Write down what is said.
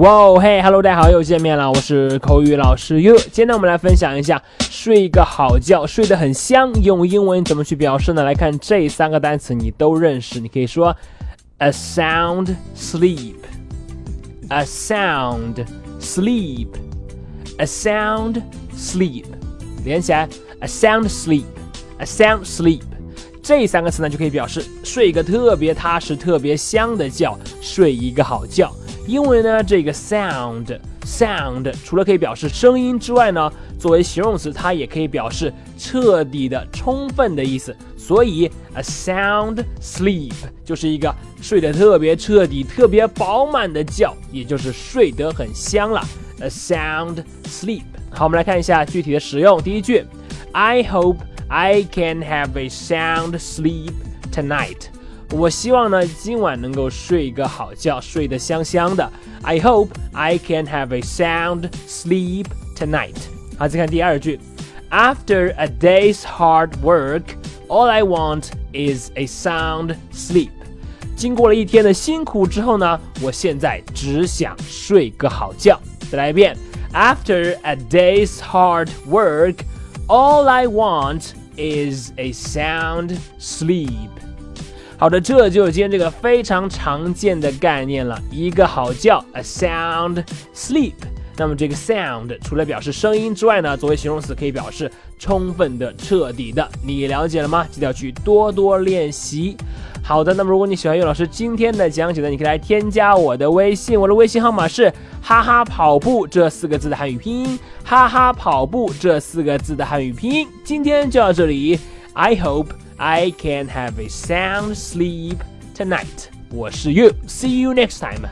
哇哦嘿，Hello，大家好，又见面了，我是口语老师 You。今天，我们来分享一下睡一个好觉，睡得很香，用英文怎么去表示呢？来看这三个单词，你都认识，你可以说 a sound sleep，a sound sleep，a sound sleep，连起来，a sound sleep，a sound sleep。这三个词呢，就可以表示睡一个特别踏实、特别香的觉，睡一个好觉。因为呢，这个 sound sound 除了可以表示声音之外呢，作为形容词，它也可以表示彻底的、充分的意思。所以 a sound sleep 就是一个睡得特别彻底、特别饱满的觉，也就是睡得很香了。a sound sleep。好，我们来看一下具体的使用。第一句，I hope I can have a sound sleep tonight。我希望呢，今晚能够睡一个好觉，睡得香香的。I hope I can have a sound sleep tonight。好，再看第二句，After a day's hard work, all I want is a sound sleep。经过了一天的辛苦之后呢，我现在只想睡个好觉。再来一遍，After a day's hard work, all I want is a sound sleep。 好的，这就是今天这个非常常见的概念了，一个好觉，a sound sleep。那么这个 sound 除了表示声音之外呢，作为形容词可以表示充分的、彻底的。你了解了吗？记得要去多多练习。好的，那么如果你喜欢岳老师今天的讲解呢，你可以来添加我的微信，我的微信号码是哈哈跑步这四个字的汉语拼音，哈哈跑步这四个字的汉语拼音。今天就到这里，I hope。I can have a sound sleep tonight. 我是 You. See you next time.